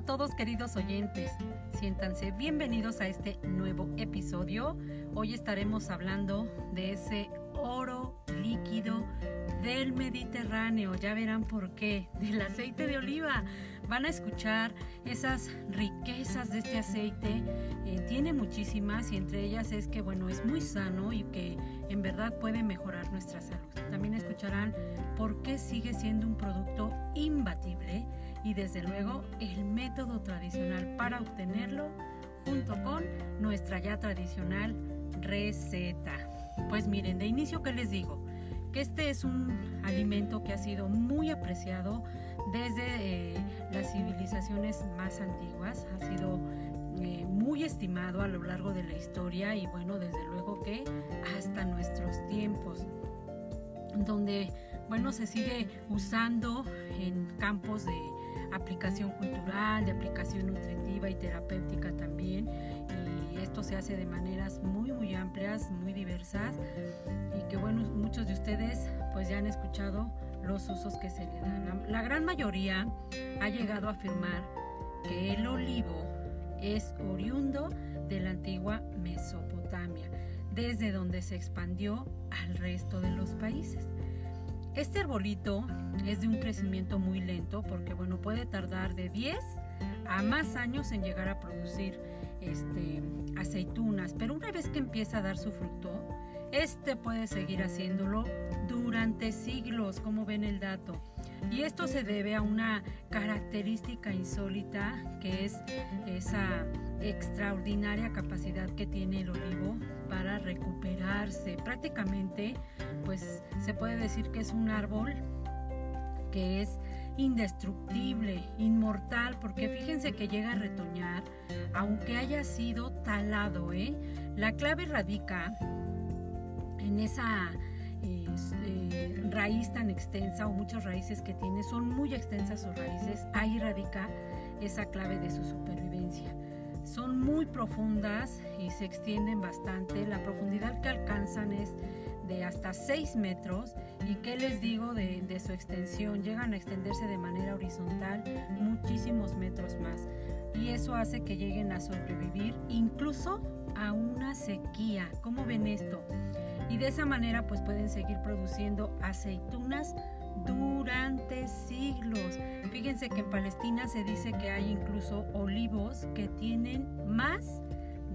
a todos queridos oyentes, siéntanse bienvenidos a este nuevo episodio. Hoy estaremos hablando de ese oro líquido del Mediterráneo, ya verán por qué, del aceite de oliva. Van a escuchar esas riquezas de este aceite, eh, tiene muchísimas y entre ellas es que bueno, es muy sano y que en verdad puede mejorar nuestra salud. También escucharán por qué sigue siendo un producto imbatible y desde luego el método tradicional para obtenerlo junto con nuestra ya tradicional receta. Pues miren, de inicio que les digo, que este es un alimento que ha sido muy apreciado desde eh, las civilizaciones más antiguas, ha sido eh, muy estimado a lo largo de la historia y bueno, desde luego que hasta nuestros tiempos, donde bueno, se sigue usando en campos de aplicación cultural, de aplicación nutritiva y terapéutica también. Y esto se hace de maneras muy, muy amplias, muy diversas. Y que bueno, muchos de ustedes pues ya han escuchado los usos que se le dan. La gran mayoría ha llegado a afirmar que el olivo es oriundo de la antigua Mesopotamia, desde donde se expandió al resto de los países. Este arbolito es de un crecimiento muy lento porque bueno, puede tardar de 10 a más años en llegar a producir este, aceitunas, pero una vez que empieza a dar su fruto, este puede seguir haciéndolo durante siglos, como ven el dato. Y esto se debe a una característica insólita que es esa extraordinaria capacidad que tiene el olivo para recuperarse. Prácticamente, pues se puede decir que es un árbol que es indestructible, inmortal, porque fíjense que llega a retoñar, aunque haya sido talado. ¿eh? La clave radica en esa eh, raíz tan extensa o muchas raíces que tiene, son muy extensas sus raíces, ahí radica esa clave de su supervivencia. Son muy profundas y se extienden bastante. La profundidad que alcanzan es de hasta 6 metros y qué les digo de, de, su extensión, llegan a extenderse de manera horizontal muchísimos metros más y eso hace que lleguen a sobrevivir incluso a una sequía. ¿Cómo ven esto? Y de esa manera pues pueden seguir produciendo aceitunas durante siglos. Fíjense que en Palestina se dice que hay incluso olivos que tienen más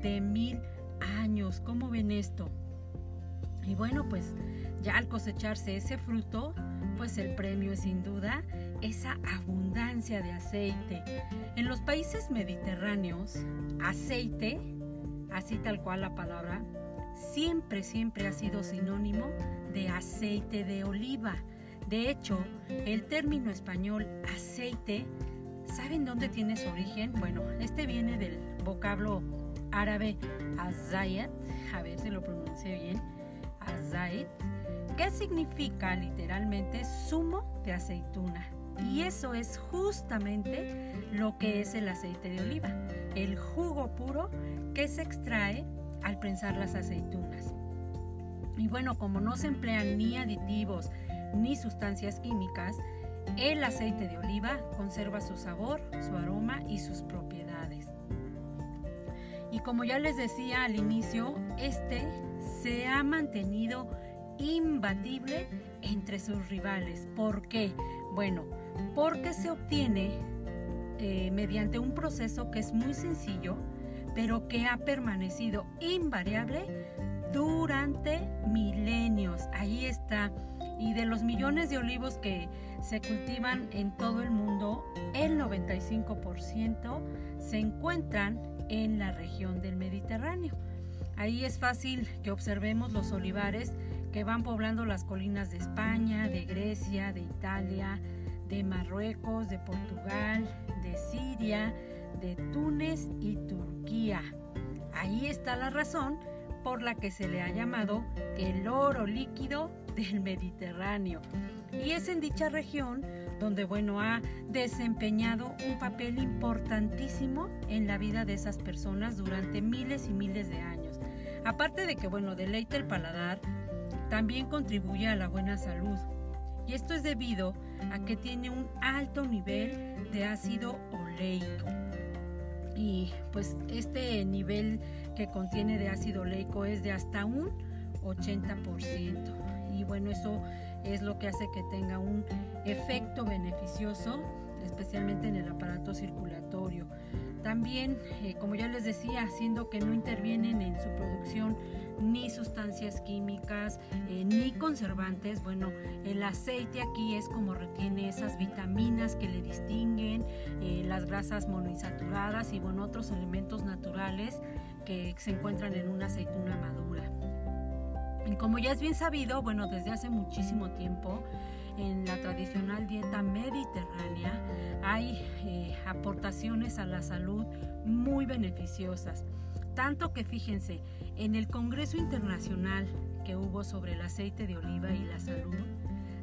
de mil años. ¿Cómo ven esto? Y bueno, pues ya al cosecharse ese fruto, pues el premio es sin duda esa abundancia de aceite. En los países mediterráneos, aceite, así tal cual la palabra, siempre, siempre ha sido sinónimo de aceite de oliva. De hecho, el término español aceite, ¿saben dónde tiene su origen? Bueno, este viene del vocablo árabe azayat, a ver si lo pronuncie bien, azayat, que significa literalmente zumo de aceituna. Y eso es justamente lo que es el aceite de oliva, el jugo puro que se extrae al prensar las aceitunas. Y bueno, como no se emplean ni aditivos ni sustancias químicas, el aceite de oliva conserva su sabor, su aroma y sus propiedades. Y como ya les decía al inicio, este se ha mantenido imbatible entre sus rivales. ¿Por qué? Bueno, porque se obtiene eh, mediante un proceso que es muy sencillo, pero que ha permanecido invariable durante milenios. Ahí está. Y de los millones de olivos que se cultivan en todo el mundo, el 95% se encuentran en la región del Mediterráneo. Ahí es fácil que observemos los olivares que van poblando las colinas de España, de Grecia, de Italia, de Marruecos, de Portugal, de Siria, de Túnez y Turquía. Ahí está la razón por la que se le ha llamado el oro líquido del Mediterráneo. Y es en dicha región donde, bueno, ha desempeñado un papel importantísimo en la vida de esas personas durante miles y miles de años. Aparte de que, bueno, deleite el paladar, también contribuye a la buena salud. Y esto es debido a que tiene un alto nivel de ácido oleico. Y pues este nivel que contiene de ácido oleico es de hasta un 80%. Y bueno, eso es lo que hace que tenga un efecto beneficioso, especialmente en el aparato circulatorio. También, eh, como ya les decía, haciendo que no intervienen en su producción ni sustancias químicas, eh, ni conservantes. Bueno, el aceite aquí es como retiene esas vitaminas que le distinguen, eh, las grasas monoinsaturadas y bueno, otros elementos naturales que se encuentran en una aceituna madura. Como ya es bien sabido, bueno, desde hace muchísimo tiempo, en la tradicional dieta mediterránea hay eh, aportaciones a la salud muy beneficiosas. Tanto que fíjense, en el Congreso Internacional que hubo sobre el aceite de oliva y la salud,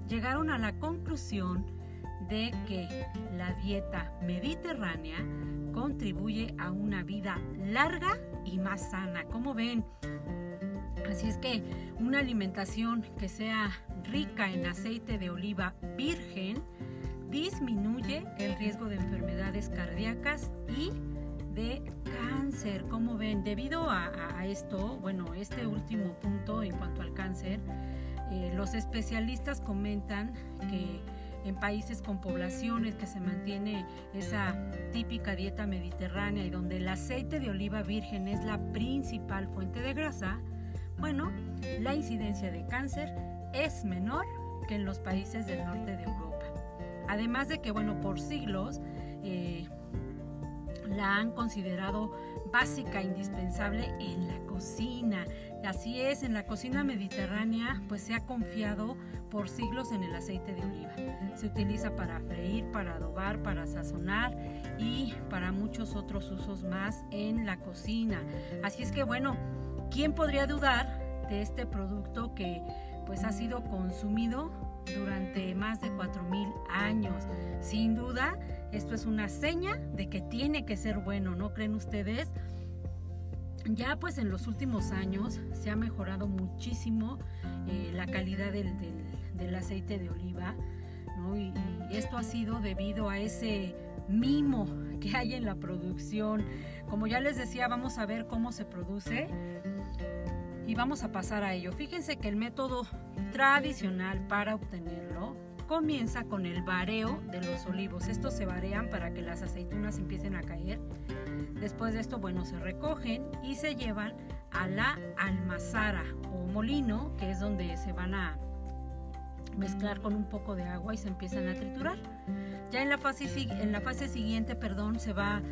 llegaron a la conclusión de que la dieta mediterránea contribuye a una vida larga y más sana. Como ven, Así es que una alimentación que sea rica en aceite de oliva virgen disminuye el riesgo de enfermedades cardíacas y de cáncer. Como ven, debido a, esto, bueno, este último punto en cuanto al cáncer, eh, los especialistas comentan que en países con poblaciones que se mantiene esa típica dieta mediterránea y donde el aceite de oliva virgen es la principal fuente de grasa, bueno, la incidencia de cáncer es menor que en los países del norte de Europa. Además de que, bueno, por siglos eh, la han considerado básica, indispensable en la cocina. Así es, en la cocina mediterránea pues se ha confiado por siglos en el aceite de oliva. Se utiliza para freír, para adobar, para sazonar y para muchos otros usos más en la cocina. Así es que bueno, ¿Quién podría dudar de este producto que pues ha sido consumido durante más de 4000 años? Sin duda, esto es una seña de que tiene que ser bueno, ¿no creen ustedes? Ya pues en los últimos años se ha mejorado muchísimo eh, la calidad del, aceite de oliva, ¿no? y esto ha sido debido a ese mimo que hay en la producción. Como ya les decía, vamos a ver cómo se produce y vamos a pasar a ello. Fíjense que el método tradicional para obtenerlo comienza con el vareo de los olivos. Estos se varean para que las aceitunas empiecen a caer. Después de esto, bueno, se recogen y se llevan a la almazara o molino, que es donde se van a mezclar con un poco de agua y se empiezan a triturar. Ya en la fase, en la fase siguiente, perdón, se va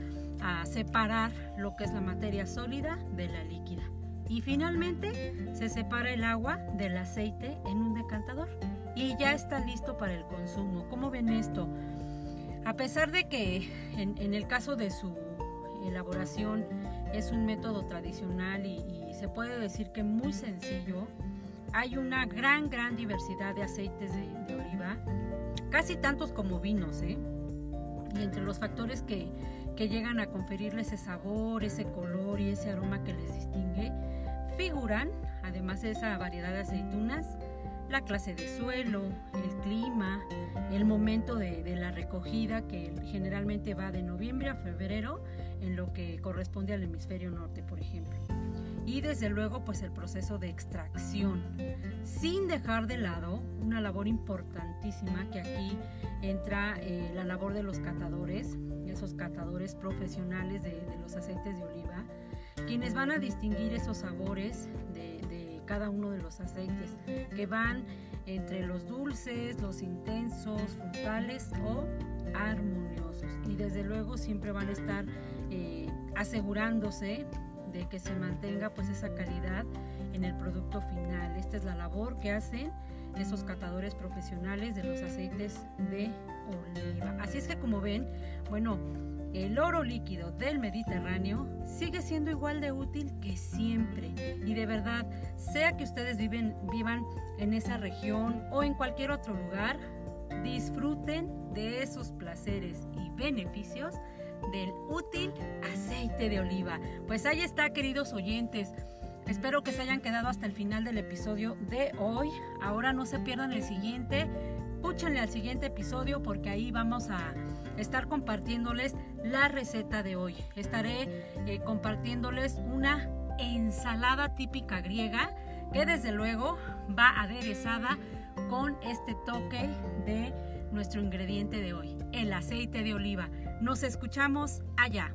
a separar lo que es la materia sólida de la líquida. Y finalmente se separa el agua del aceite en un decantador y ya está listo para el consumo. ¿Cómo ven esto? A pesar de que en, el caso de su elaboración es un método tradicional y, se puede decir que muy sencillo, hay una gran, gran diversidad de aceites de, de oliva, casi tantos como vinos, ¿eh? Y entre los factores que, que llegan a conferirle ese sabor, ese color y ese aroma que les distingue, figuran, además de esa variedad de aceitunas, la clase de suelo, el clima, el momento de, la recogida que generalmente va de noviembre a febrero en lo que corresponde al hemisferio norte, por ejemplo. Y desde luego pues el proceso de extracción, sin dejar de lado una labor importantísima que aquí entra eh, la labor de los catadores, esos catadores profesionales de los aceites de oliva, quienes van a distinguir esos sabores de, cada uno de los aceites, que van entre los dulces, los intensos, frutales o armoniosos. Y desde luego siempre van a estar asegurándose de que se mantenga pues esa calidad en el producto final. Esta es la labor que hacen esos catadores profesionales de los aceites de oliva. Así es que como ven, bueno, el oro líquido del Mediterráneo sigue siendo igual de útil que siempre. Y de verdad, sea que ustedes viven, vivan en esa región o en cualquier otro lugar, disfruten de esos placeres y beneficios del útil aceite de oliva. Pues ahí está, queridos oyentes. Espero que se hayan quedado hasta el final del episodio de hoy. Ahora no se pierdan el siguiente púchenle al siguiente episodio porque ahí vamos a estar compartiéndoles la receta de hoy. Estaré eh, compartiéndoles una ensalada típica griega que desde luego va aderezada con este toque de nuestro ingrediente de hoy, el aceite de oliva. Nos escuchamos allá.